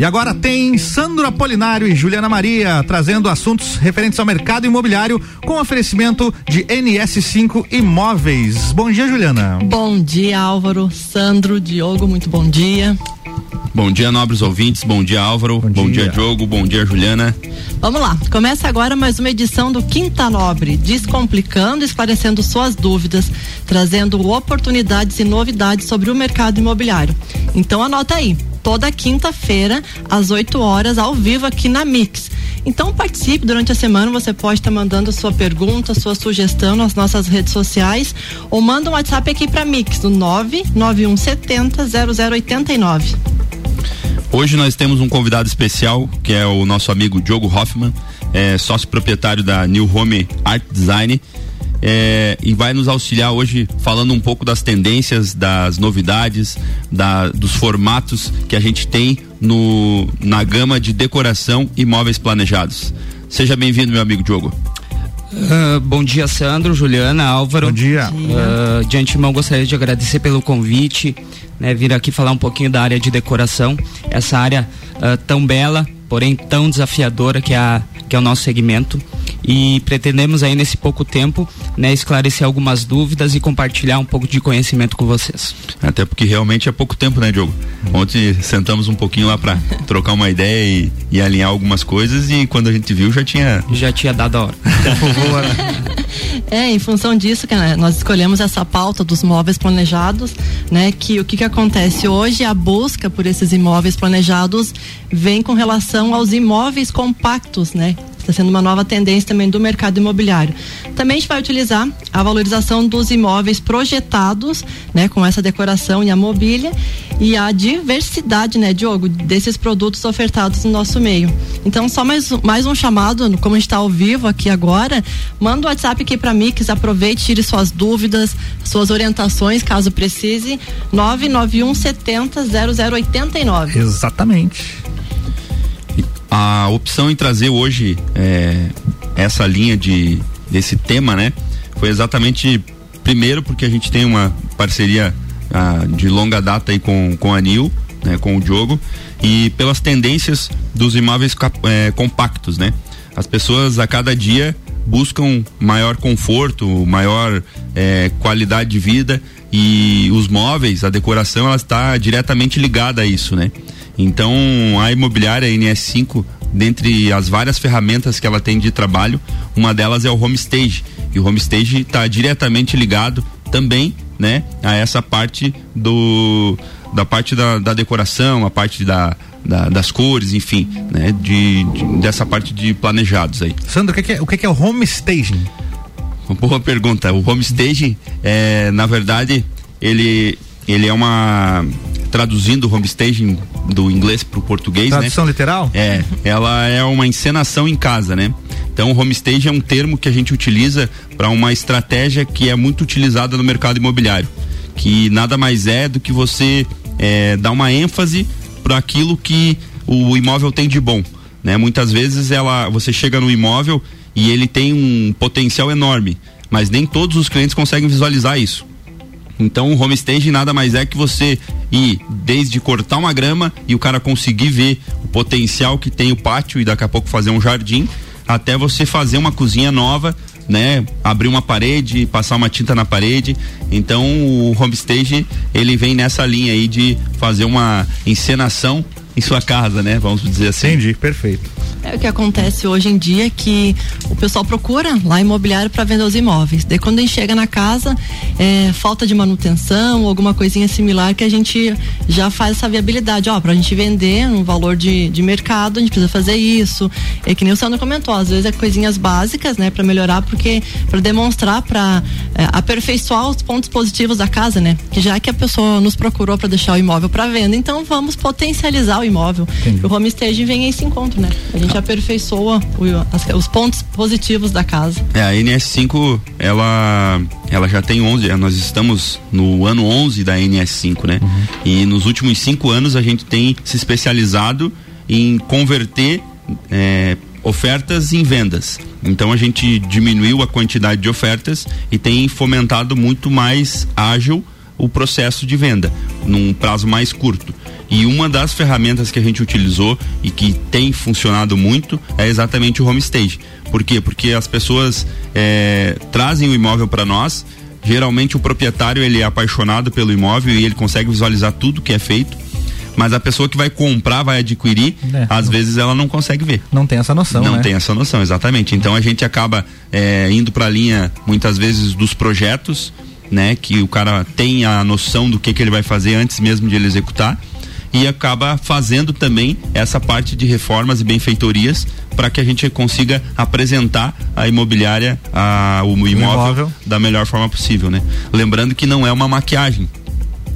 E agora tem Sandro Apolinário e Juliana Maria trazendo assuntos referentes ao mercado imobiliário com oferecimento de NS5 Imóveis. Bom dia, Juliana. Bom dia, Álvaro, Sandro, Diogo, muito bom dia. Bom dia, nobres ouvintes. Bom dia, Álvaro. Bom, bom dia. dia, Diogo. Bom dia, Juliana. Vamos lá. Começa agora mais uma edição do Quinta Nobre, descomplicando, esclarecendo suas dúvidas, trazendo oportunidades e novidades sobre o mercado imobiliário. Então anota aí toda quinta-feira, às 8 horas, ao vivo aqui na Mix. Então participe durante a semana, você pode estar tá mandando sua pergunta, sua sugestão nas nossas redes sociais ou manda um WhatsApp aqui para Mix no 99170 0089. Hoje nós temos um convidado especial, que é o nosso amigo Diogo Hoffman, é sócio proprietário da New Home Art Design é, e vai nos auxiliar hoje falando um pouco das tendências, das novidades, da, dos formatos que a gente tem no, na gama de decoração e móveis planejados. Seja bem-vindo, meu amigo Diogo. Uh, bom dia, Sandro, Juliana, Álvaro. Bom dia. Uh, de antemão, gostaria de agradecer pelo convite, né, vir aqui falar um pouquinho da área de decoração, essa área uh, tão bela, porém tão desafiadora que é, a, que é o nosso segmento e pretendemos aí nesse pouco tempo, né, esclarecer algumas dúvidas e compartilhar um pouco de conhecimento com vocês. Até porque realmente é pouco tempo, né, Diogo? Ontem sentamos um pouquinho lá para trocar uma ideia e, e, alinhar algumas coisas e quando a gente viu já tinha já tinha dado a hora. é, em função disso que né, nós escolhemos essa pauta dos móveis planejados, né, que o que que acontece hoje a busca por esses imóveis planejados vem com relação aos imóveis compactos, né, está sendo uma nova tendência também do mercado imobiliário. Também a gente vai utilizar a valorização dos imóveis projetados, né, com essa decoração e a mobília e a diversidade, né, Diogo, desses produtos ofertados no nosso meio. Então, só mais, mais um chamado, como a gente está ao vivo aqui agora, manda o um WhatsApp aqui para Mix, aproveite, tire suas dúvidas, suas orientações, caso precise, 991 70 0089. Exatamente a opção em trazer hoje é, essa linha de desse tema, né? Foi exatamente primeiro porque a gente tem uma parceria ah, de longa data aí com, com a Nil, né? Com o Diogo e pelas tendências dos imóveis é, compactos, né? As pessoas a cada dia buscam maior conforto, maior é, qualidade de vida e os móveis, a decoração, ela está diretamente ligada a isso, né? Então, a imobiliária NS5, dentre as várias ferramentas que ela tem de trabalho, uma delas é o Homestage. E o Homestage está diretamente ligado também, né, a essa parte do da parte da, da decoração, a parte da, da, das cores, enfim, né, de, de, dessa parte de planejados aí. Sandro, o que, é, o que é o homestaging? Boa pergunta. O homestaging é, na verdade, ele ele é uma traduzindo o homestaging do inglês para o português, né? Tradução né? literal? É, ela é uma encenação em casa, né? Então, o homestaging é um termo que a gente utiliza para uma estratégia que é muito utilizada no mercado imobiliário, que nada mais é do que você é, dar uma ênfase para aquilo que o imóvel tem de bom, né? Muitas vezes ela, você chega no imóvel e ele tem um potencial enorme, mas nem todos os clientes conseguem visualizar isso. Então o homestaging nada mais é que você ir desde cortar uma grama e o cara conseguir ver o potencial que tem o pátio e daqui a pouco fazer um jardim, até você fazer uma cozinha nova, né? Abrir uma parede, passar uma tinta na parede. Então o homestaging ele vem nessa linha aí de fazer uma encenação em sua casa, né? Vamos dizer assim. Entendi, perfeito. É o que acontece hoje em dia que o pessoal procura lá imobiliário para vender os imóveis. Daí quando a gente chega na casa, é, falta de manutenção, alguma coisinha similar que a gente já faz essa viabilidade. Ó, pra gente vender um valor de, de mercado, a gente precisa fazer isso. É que nem o Sandro comentou, às vezes é coisinhas básicas, né, para melhorar, porque para demonstrar, para é, aperfeiçoar os pontos positivos da casa, né? Que já que a pessoa nos procurou para deixar o imóvel para venda, então vamos potencializar o imóvel. Entendi. O home stage vem a esse encontro, né? A gente gente aperfeiçoa o, os pontos positivos da casa. É, a NS5, ela, ela já tem 11, nós estamos no ano 11 da NS5, né? Uhum. E nos últimos cinco anos a gente tem se especializado em converter é, ofertas em vendas. Então a gente diminuiu a quantidade de ofertas e tem fomentado muito mais ágil o processo de venda, num prazo mais curto. E uma das ferramentas que a gente utilizou e que tem funcionado muito é exatamente o home stage. Por quê? Porque as pessoas é, trazem o imóvel para nós. Geralmente o proprietário ele é apaixonado pelo imóvel e ele consegue visualizar tudo que é feito mas a pessoa que vai comprar, vai adquirir, é, às não, vezes ela não consegue ver. Não tem essa noção. Não né? tem essa noção, exatamente. Então a gente acaba é, indo para a linha, muitas vezes, dos projetos, né? Que o cara tem a noção do que, que ele vai fazer antes mesmo de ele executar e acaba fazendo também essa parte de reformas e benfeitorias para que a gente consiga apresentar a imobiliária, a, o, imóvel, imóvel, da melhor forma possível, né? Lembrando que não é uma maquiagem.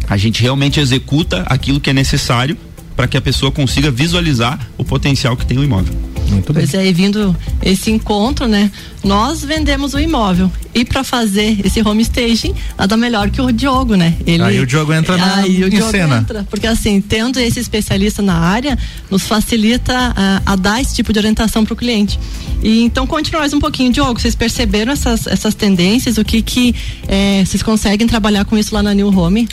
A gente realmente executa aquilo que é necessário para que a pessoa consiga visualizar o potencial que tem o imóvel. Muito bem. Pois é, e vindo esse encontro, né? Nós vendemos o imóvel e para fazer esse home staging, nada melhor que o Diogo, né? Ele, aí o Diogo entra na, aí o Diogo cena. Entra, porque assim, tendo esse especialista na área, nos facilita a, a dar esse tipo de orientação para o cliente. E então conte mais um pouquinho, Diogo, vocês perceberam essas, essas tendências, o que que é, vocês conseguem trabalhar com isso lá na New Home?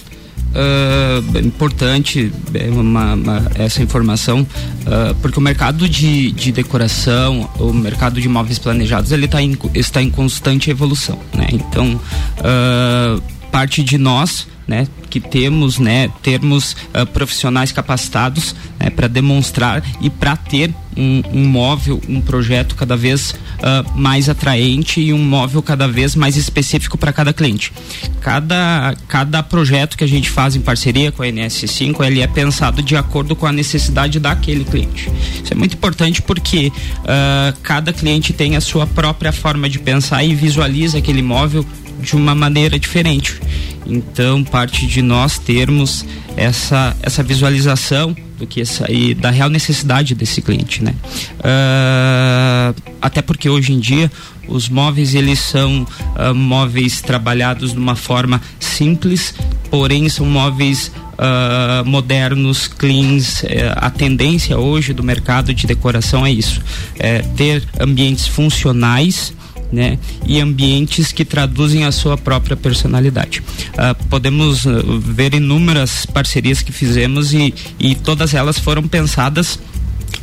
Uh, importante é, uma, uma, essa informação, uh, porque o mercado de, de decoração, o mercado de imóveis planejados, ele tá em, está em constante evolução, né? Então, uh, parte de nós né, que temos, né, termos uh, profissionais capacitados né, para demonstrar e para ter um, um, móvel, um projeto cada vez uh, mais atraente e um móvel cada vez mais específico para cada cliente. Cada, cada projeto que a gente faz em parceria com a NS5, ele é pensado de acordo com a necessidade daquele cliente. Isso é muito importante porque uh, cada cliente tem a sua própria forma de pensar e visualiza aquele móvel de uma maneira diferente. Então, parte de nós termos essa, essa visualização do que sair da real necessidade desse cliente, né? Uh, até porque hoje em dia os móveis eles são uh, móveis trabalhados de uma forma simples, porém são móveis Uh, modernos, cleans. Uh, a tendência hoje do mercado de decoração é isso: é ter ambientes funcionais né? E ambientes que traduzem a sua própria personalidade. Uh, podemos uh, ver inúmeras parcerias que fizemos e, e todas elas foram pensadas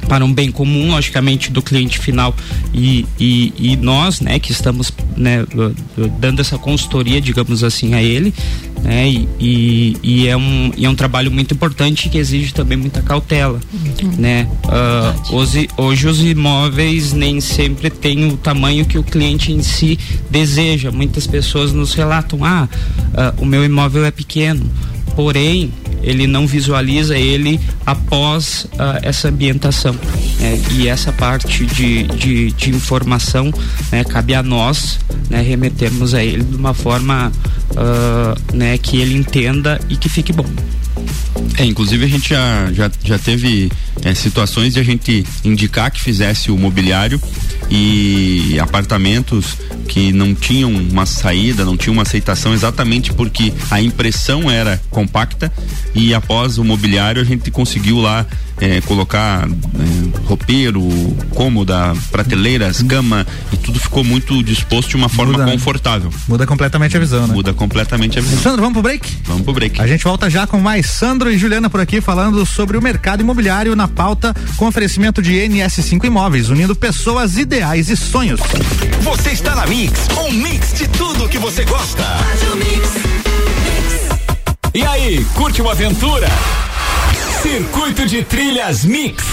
para um bem comum, logicamente, do cliente final e, e, e nós, né, que estamos né, dando essa consultoria, digamos assim, a ele, né, e, e, e, é um, e é um trabalho muito importante que exige também muita cautela, uhum. né. Uh, hoje, hoje os imóveis nem sempre têm o tamanho que o cliente em si deseja. Muitas pessoas nos relatam, ah, uh, o meu imóvel é pequeno, porém ele não visualiza ele após uh, essa ambientação. Né? E essa parte de, de, de informação né, cabe a nós né, remetermos a ele de uma forma uh, né, que ele entenda e que fique bom. É, inclusive a gente já, já, já teve é, situações de a gente indicar que fizesse o mobiliário e apartamentos que não tinham uma saída, não tinham uma aceitação exatamente porque a impressão era compacta e após o mobiliário a gente conseguiu lá é, colocar é, roupeiro, cômoda, prateleiras, cama e tudo ficou muito disposto de uma forma muda, confortável. Muda completamente a visão, né? Muda completamente a visão. Sandro, vamos pro break? Vamos pro break. A gente volta já com mais Sandro e Juliana por aqui falando sobre o mercado imobiliário na pauta com oferecimento de NS5 Imóveis, unindo pessoas ideais e sonhos. Você está na Mix, um mix de tudo que você gosta. E aí, curte uma aventura? Circuito de Trilhas Mix.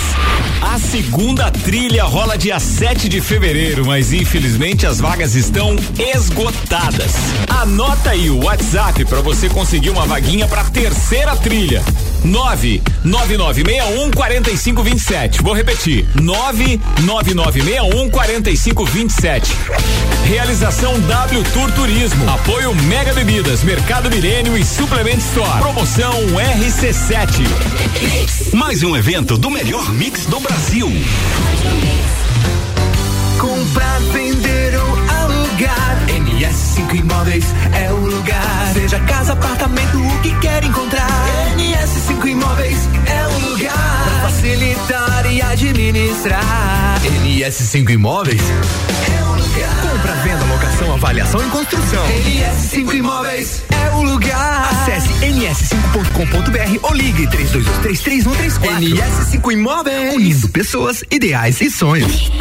A segunda trilha rola dia 7 de fevereiro, mas infelizmente as vagas estão esgotadas. Anota aí o WhatsApp para você conseguir uma vaguinha para terceira trilha. 99961 4527. Vou repetir. 99961 4527. Realização W Tour Turismo. Apoio Mega Bebidas, Mercado Milênio e Suplement Store. Promoção RC7. Mais um evento do melhor mix do Brasil. Comprar, vender ou alugar. NS5 Imóveis é o lugar. Seja casa, apartamento, o que quer encontrar. NS5 Imóveis é o lugar. Pra facilitar e administrar administrar. NS5 Imóveis. É o lugar. Compra, venda, locação, avaliação e construção. NS5 Imóveis é o lugar. Acesse ns5.com.br ou ligue 32233134. NS5 Imóveis. Unindo pessoas, ideais e sonhos.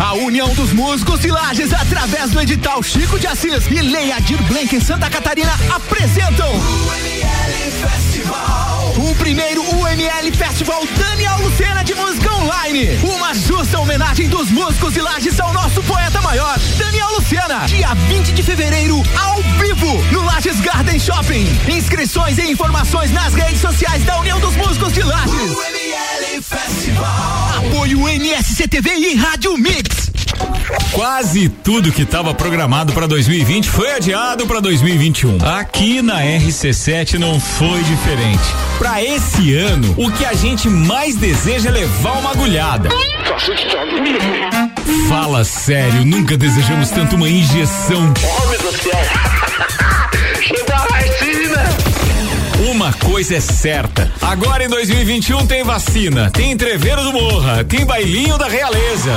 A União dos Músicos de Lages, através do edital Chico de Assis e Lei Adir Blanc em Santa Catarina, apresentam O ML Festival. O primeiro UML Festival Daniel Lucena de Música Online. Uma justa homenagem dos músicos de Lages ao nosso poeta maior, Daniel Lucena. Dia 20 de fevereiro, ao vivo, no Lages Garden Shopping. Inscrições e informações nas redes sociais da União dos Músicos de Lages. O ML Festival. Apoio NSCTV e Rádio Mix. Quase tudo que estava programado para 2020 foi adiado para 2021. Aqui na RC7 não foi diferente. Para esse ano, o que a gente mais deseja é levar uma agulhada. Fala sério, nunca desejamos tanto uma injeção. Uma coisa é certa. Agora em 2021 tem vacina, tem entreveiro do Morra, tem bailinho da realeza.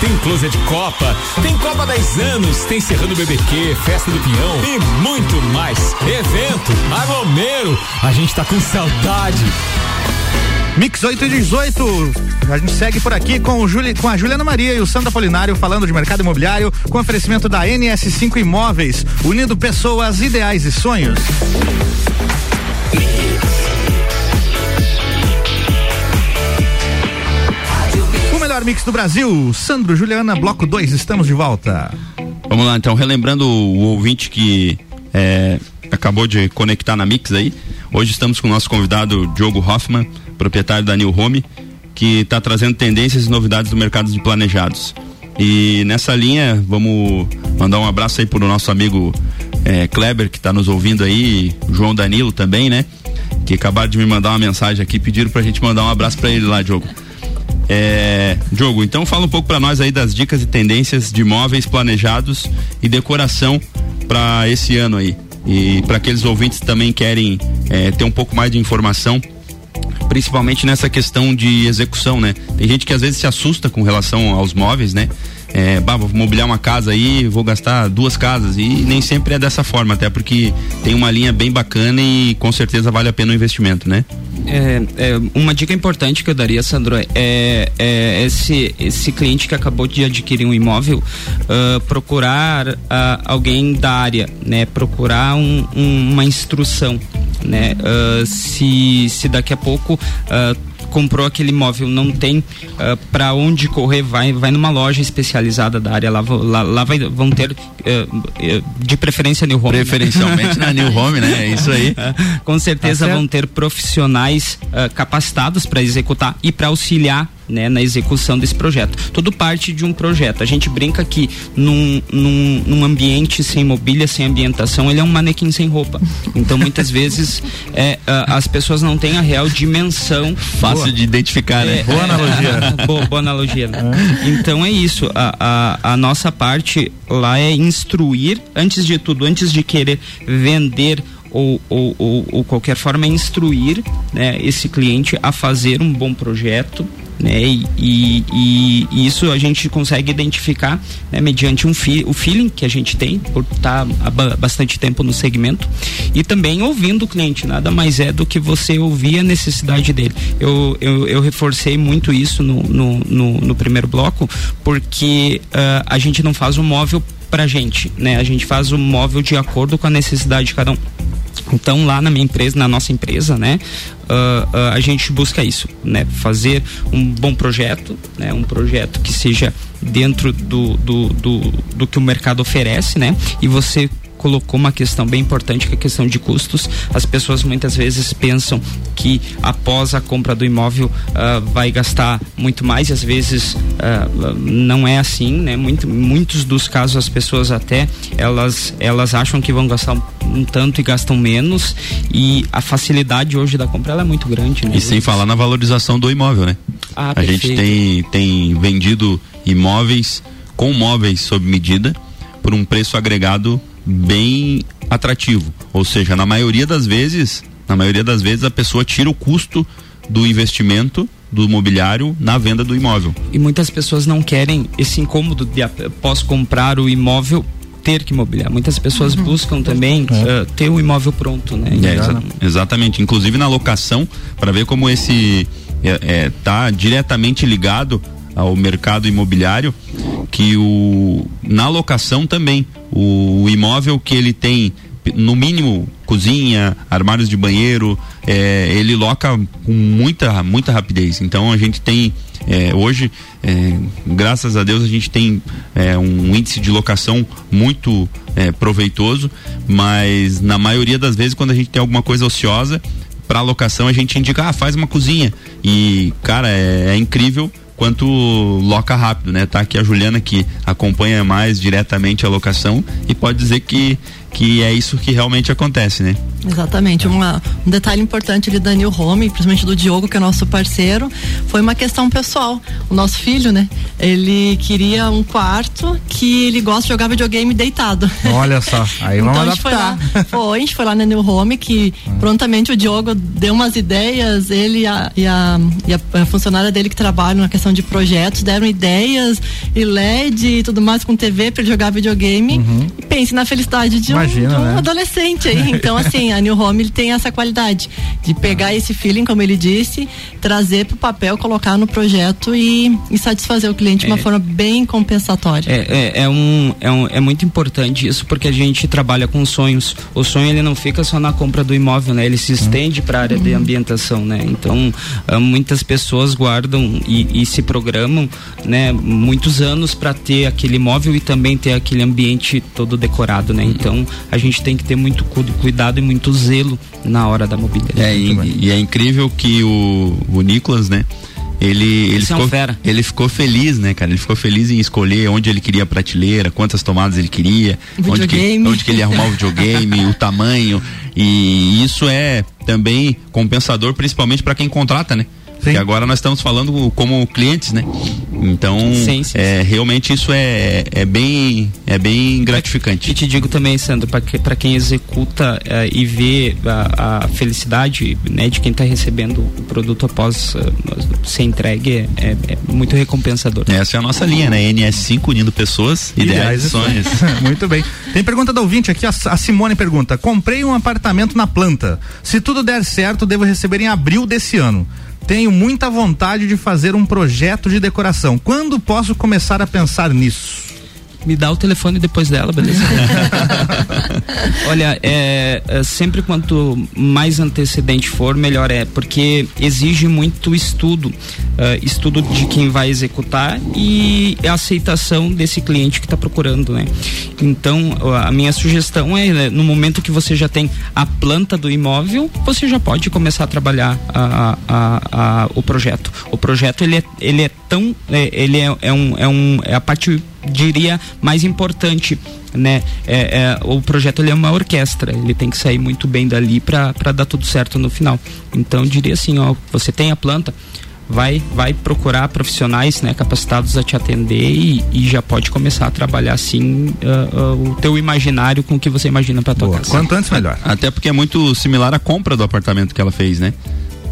Tem closet de Copa, tem Copa 10 anos, tem Serrano BBQ, Festa do Pinhão e muito mais. Evento, aglomero, a gente tá com saudade. Mix 8 e 18. A gente segue por aqui com, o Juli, com a Juliana Maria e o Sandra Polinário falando de mercado imobiliário com oferecimento da NS5 Imóveis, unindo pessoas, ideais e sonhos. Melhor mix do Brasil, Sandro, Juliana, bloco 2, estamos de volta. Vamos lá, então, relembrando o ouvinte que é, acabou de conectar na Mix aí. Hoje estamos com o nosso convidado Diogo Hoffman, proprietário da New Home, que está trazendo tendências e novidades do mercado de planejados. E nessa linha, vamos mandar um abraço aí pro nosso amigo é, Kleber, que está nos ouvindo aí, o João Danilo também, né? Que acabaram de me mandar uma mensagem aqui, pediram pra gente mandar um abraço para ele lá, Diogo. É, Diogo, então fala um pouco para nós aí das dicas e tendências de móveis planejados e decoração para esse ano aí. E para aqueles ouvintes que também querem é, ter um pouco mais de informação, principalmente nessa questão de execução, né? Tem gente que às vezes se assusta com relação aos móveis, né? É, bah, vou mobiliar uma casa aí, vou gastar duas casas e nem sempre é dessa forma, até porque tem uma linha bem bacana e com certeza vale a pena o investimento, né? É, é, uma dica importante que eu daria, Sandro, é, é esse, esse cliente que acabou de adquirir um imóvel, ah, procurar ah, alguém da área, né? Procurar um- um- uma instrução, né? Ah, se, se daqui a pouco comprou aquele imóvel, não tem para onde correr, vai, vai numa loja especializada da área, lá, lá, lá vai, vão ter eh, de preferência New Home. né? Preferencialmente na New Home, né? É isso aí. Com certeza Tá vão ter profissionais ah, capacitados para executar e para auxiliar né, na execução desse projeto. Tudo parte de um projeto. A gente brinca que num, num, num ambiente sem mobília, sem ambientação, ele é um manequim sem roupa. Então muitas vezes é, as pessoas não têm a real dimensão Fácil de identificar, né? é, Boa é, analogia. boa, boa analogia. né? Então é isso. A, a, a nossa parte lá é instruir, antes de tudo, antes de querer vender ou, ou, ou, ou qualquer forma, é instruir né, esse cliente a fazer um bom projeto. Né, e, e, e- isso a gente consegue identificar né, mediante um fi, o feeling que a gente tem por estar há ba- bastante tempo no segmento e também ouvindo o cliente. Nada mais é do que você ouvir a necessidade dele. Eu, eu, eu reforcei muito isso no, no, no, no primeiro bloco porque ah, a gente não faz o móvel pra gente né? A gente faz o móvel de acordo com a necessidade de cada um então lá na minha empresa, na nossa empresa, né, ah, ah, a gente busca isso, né, fazer um bom projeto, né, um projeto que seja dentro do, do, do, do que o mercado oferece, né, e você colocou uma questão bem importante que é a questão de custos. As pessoas muitas vezes pensam que após a compra do imóvel ah, vai gastar muito mais e às vezes ah, não é assim, né? Muito, muitos dos casos as pessoas até elas elas acham que vão gastar um, um tanto e gastam menos e a facilidade hoje da compra é muito grande, né? E sem falar na valorização do imóvel, né? Ah, a gente tem, perfeito. tem vendido imóveis com móveis sob medida por um preço agregado bem atrativo. Ou seja, na maioria das vezes, na maioria das vezes a pessoa tira o custo do investimento do mobiliário na venda do imóvel. E muitas pessoas não querem esse incômodo de após comprar o imóvel ter que mobiliar. Muitas pessoas uhum. buscam também uh, ter o imóvel pronto, né? É, exa exatamente. Inclusive na locação, para ver como esse é, tá diretamente ligado ao mercado imobiliário, que o na locação também o, o imóvel que ele tem no mínimo cozinha, armários de banheiro, é, ele loca com muita, muita rapidez. Então a gente tem é, hoje, é, graças a Deus, a gente tem é, um índice de locação muito é, proveitoso, mas na maioria das vezes, quando a gente tem alguma coisa ociosa, para locação a gente indica, ah, faz uma cozinha. E, cara, é, é incrível quanto loca rápido, né? Tá aqui a Juliana que acompanha mais diretamente a locação e pode dizer que que é isso que realmente acontece, né? Exatamente. Uma, um detalhe importante ali da New Home, principalmente do Diogo, que é nosso parceiro, foi uma questão pessoal. O nosso filho, né? Ele queria um quarto que ele gosta de jogar videogame deitado. Olha só, aí então, vamos a gente adaptar. Foi, lá, foi, a gente foi lá na New Home que hum. prontamente o Diogo deu umas ideias, ele e a, e a, e a funcionária dele que trabalha na questão de projetos deram ideias e LED e tudo mais com TV para ele jogar videogame. Uhum. E pense na felicidade de Imagina, um, de um né? adolescente aí. Então, assim, a New Home ele tem essa qualidade de pegar esse feeling, como ele disse, trazer para o papel, colocar no projeto e, e satisfazer o cliente de uma é, forma bem compensatória. É, é, é, um, é, um, é muito importante isso porque a gente trabalha com sonhos. O sonho ele não fica só na compra do imóvel, né? Ele se estende para a área de ambientação, né? Então, ah, muitas pessoas guardam e, e se programam, né? Muitos anos para ter aquele imóvel e também ter aquele ambiente todo decorado, né? Então, a gente tem que ter muito cuidado e muito zelo na hora da mobilidade. É, e, e, é incrível que o, o Nicolas, né? Ele, ele, ficou, é ele ficou feliz, né, cara? Ele ficou feliz em escolher onde ele queria a prateleira, quantas tomadas ele queria, onde que, onde que ele ia arrumar o videogame, o tamanho. E isso é também compensador, principalmente para quem contrata, né? Sim. agora nós estamos falando como clientes, né? Então, sim, sim, é, realmente isso é, é bem é bem gratificante. E te digo também, Sandro, para que, quem executa é, e vê a, a, felicidade né, de quem está recebendo o produto após uh, ser entregue é, é, muito recompensador. Essa é a nossa linha, né? NS5 unindo pessoas, ideais, ideais e sonhos. muito bem. Tem pergunta da ouvinte aqui, a, a Simone pergunta: comprei um apartamento na planta. Se tudo der certo, devo receber em abril desse ano. Tenho muita vontade de fazer um projeto de decoração. Quando posso começar a pensar nisso? Me dá o telefone depois dela, beleza? Olha, é, é, sempre quanto mais antecedente for, melhor é, porque exige muito estudo, uh, estudo de quem vai executar e a aceitação desse cliente que está procurando, né? Então, a minha sugestão é, né, no momento que você já tem a planta do imóvel, você já pode começar a trabalhar a, a, a, o projeto. O projeto ele é, ele é tão, é, ele é, é, um, é, um, é a parte diria mais importante né? É, é, o projeto ele é uma orquestra ele tem que sair muito bem dali para dar tudo certo no final. Então diria assim ó você tem a planta vai vai procurar profissionais né capacitados a te atender e, e já pode começar a trabalhar assim uh, uh, o teu imaginário com o que você imagina para tua casa. Quanto antes melhor. Até porque é muito similar à compra do apartamento que ela fez né?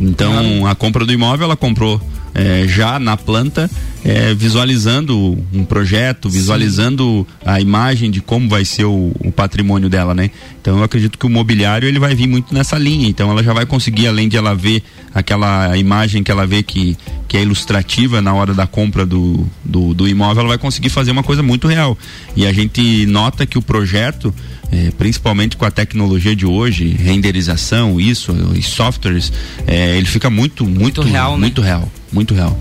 Então a compra do imóvel ela comprou é, já na planta, é, visualizando um projeto, visualizando Sim. a imagem de como vai ser o, o, patrimônio dela, né? Então eu acredito que o mobiliário ele vai vir muito nessa linha. Então ela já vai conseguir, além de ela ver aquela imagem que ela vê que, que é ilustrativa na hora da compra do, do, do imóvel, ela vai conseguir fazer uma coisa muito real. E a gente nota que o projeto é, principalmente com a tecnologia de hoje, renderização, isso, e softwares, é, ele fica muito, muito, muito real, né? muito né? real, muito real.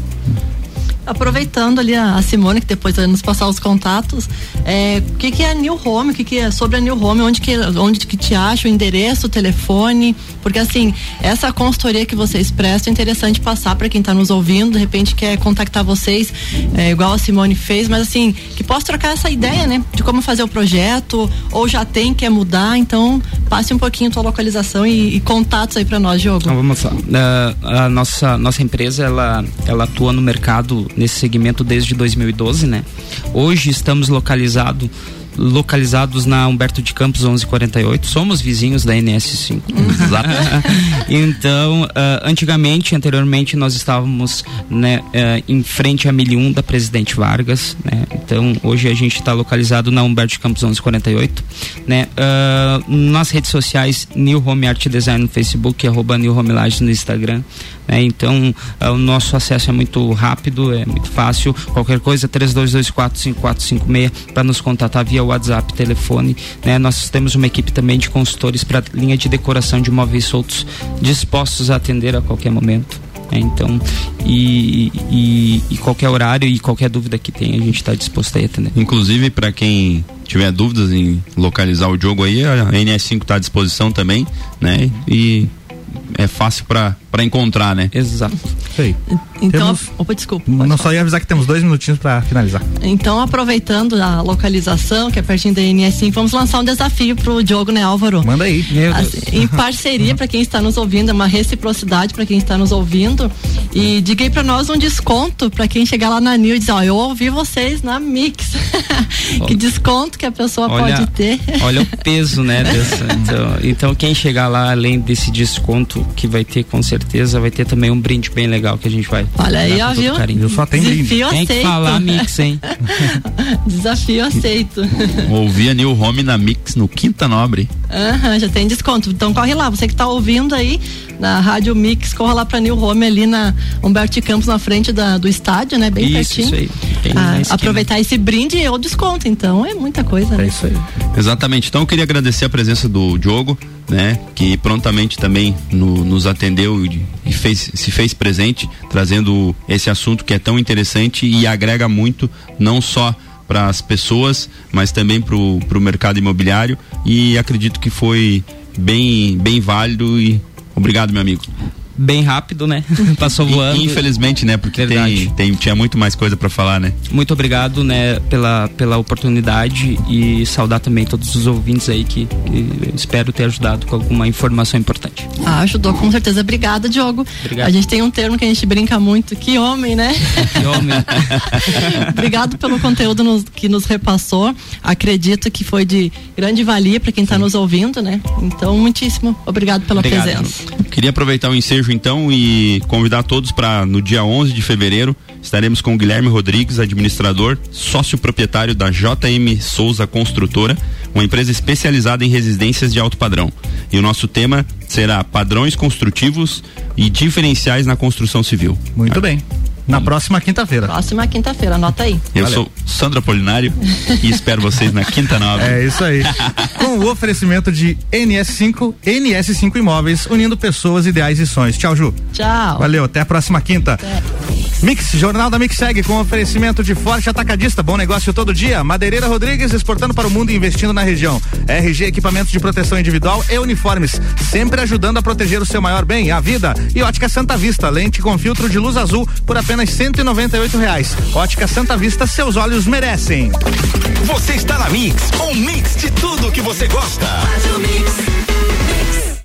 Aproveitando ali a, Simone, que depois vai nos passar os contatos, é, o que, que é a New Home, o que, que é sobre a New Home, onde que, onde que te acha, o endereço, o telefone, porque assim, essa consultoria que vocês prestam é interessante passar para quem está nos ouvindo, de repente quer contactar vocês, é, igual a Simone fez, mas assim, que possa trocar essa ideia, né, de como fazer o projeto, ou já tem, quer mudar, então passe um pouquinho tua localização e, e contatos aí para nós, Diogo. Então, vamos lá. Uh, a nossa, nossa empresa, ela, ela atua no mercado nesse segmento desde 2012, né? Hoje estamos localizados localizados na Humberto de Campos 1148. Somos vizinhos da NS5. Exato. então, uh, antigamente, anteriormente, nós estávamos né, uh, em frente à 1001 da Presidente Vargas. Né? Então, hoje a gente está localizado na Humberto de Campos 1148. Né? Uh, nas redes sociais, New Home Art Design no Facebook, arroba New Home Lages no Instagram. Né? Então, o nosso acesso é muito rápido, é muito fácil. Qualquer coisa, 32245456 para nos contatar via WhatsApp, telefone. Né? Nós temos uma equipe também de consultores para linha de decoração de móveis soltos dispostos a atender a qualquer momento. É, então, e, e, e, qualquer horário e qualquer dúvida que tenha, a gente está disposto a atender. Inclusive, para quem tiver dúvidas em localizar o jogo aí, a NS5 está à disposição também, né? E é fácil para encontrar, né? Exato. Sei. Então, Temos- opa, desculpa. Não só ia avisar que temos dois minutinhos para finalizar. Então, aproveitando a localização, que é pertinho da NS5, vamos lançar um desafio pro Diogo, né, Álvaro? Manda aí. Assim, em parceria para quem está nos ouvindo, é uma reciprocidade para quem está nos ouvindo. E diga aí para nós um desconto para quem chegar lá na Nil e dizer, ó, eu ouvi vocês na Mix. que desconto que a pessoa Olha, pode ter. olha o peso, né? dessa- então, então, quem chegar lá, além desse desconto que vai ter com certeza, vai ter também um brinde bem legal que a gente vai. Olha aí, ó, viu? carinho. Viu? Só tem brinde. Desafio Tem que aceito. falar mix, hein? Desafio aceito. Ouvi a New Home na Mix no Quinta Nobre. Aham, já tem desconto. Então corre lá, você que tá ouvindo aí na Rádio Mix, corra lá pra New Home ali na Humberto Campos, na frente da- do estádio, né? Bem Isso, pertinho. isso aí. Ah, aproveitar esse brinde e o desconto, então é muita coisa, É né? isso aí. Exatamente. Então eu queria agradecer a presença do Diogo, né? Que prontamente também no- nos atendeu e, e fez, se fez presente, trazendo esse assunto que é tão interessante e agrega muito, não só para as pessoas, mas também para o mercado imobiliário. E acredito que foi bem, bem válido e obrigado, meu amigo. Bem rápido, né? Passou voando. Infelizmente, né? Porque tem, tem, tinha muito mais coisa para falar, né? Muito obrigado, né, pela, pela oportunidade e saudar também todos os ouvintes aí que, que espero ter ajudado com alguma informação importante. Ah, ajudou com certeza. Obrigada, Diogo. Obrigado. A gente tem um termo que a gente brinca muito, que homem, né? Que homem. Obrigado pelo conteúdo nos- que nos repassou. Acredito que foi de grande valia para quem está nos ouvindo, né? Então, muitíssimo obrigado pela Obrigado. presença. Queria aproveitar o ensejo então e convidar todos para no dia 11 de fevereiro estaremos com o Guilherme Rodrigues, administrador, sócio proprietário da JM Souza Construtora, uma empresa especializada em residências de alto padrão. E o nosso tema será padrões construtivos e diferenciais na construção civil. Muito bem. Na próxima quinta-feira. Próxima quinta-feira, anota aí. Eu Valeu. sou Sandro Apolinário e espero vocês na quinta nova. É isso aí. Com o oferecimento de NS5, NS5 Imóveis, unindo pessoas, ideais e sonhos. Tchau, Ju. Tchau. Valeu, até a próxima quinta. Mix, Jornal da Mix segue com oferecimento de Forte Atacadista, bom negócio todo dia. Madeireira Rodrigues exportando para o mundo e investindo na região. RG Equipamentos de Proteção Individual e Uniformes, sempre ajudando a proteger o seu maior bem, a vida. E Ótica Santa Vista, lente com filtro de luz azul por apenas 198 reais. Ótica Santa Vista, seus olhos merecem. Você está na Mix, um mix de tudo que você gosta. Faz o mix.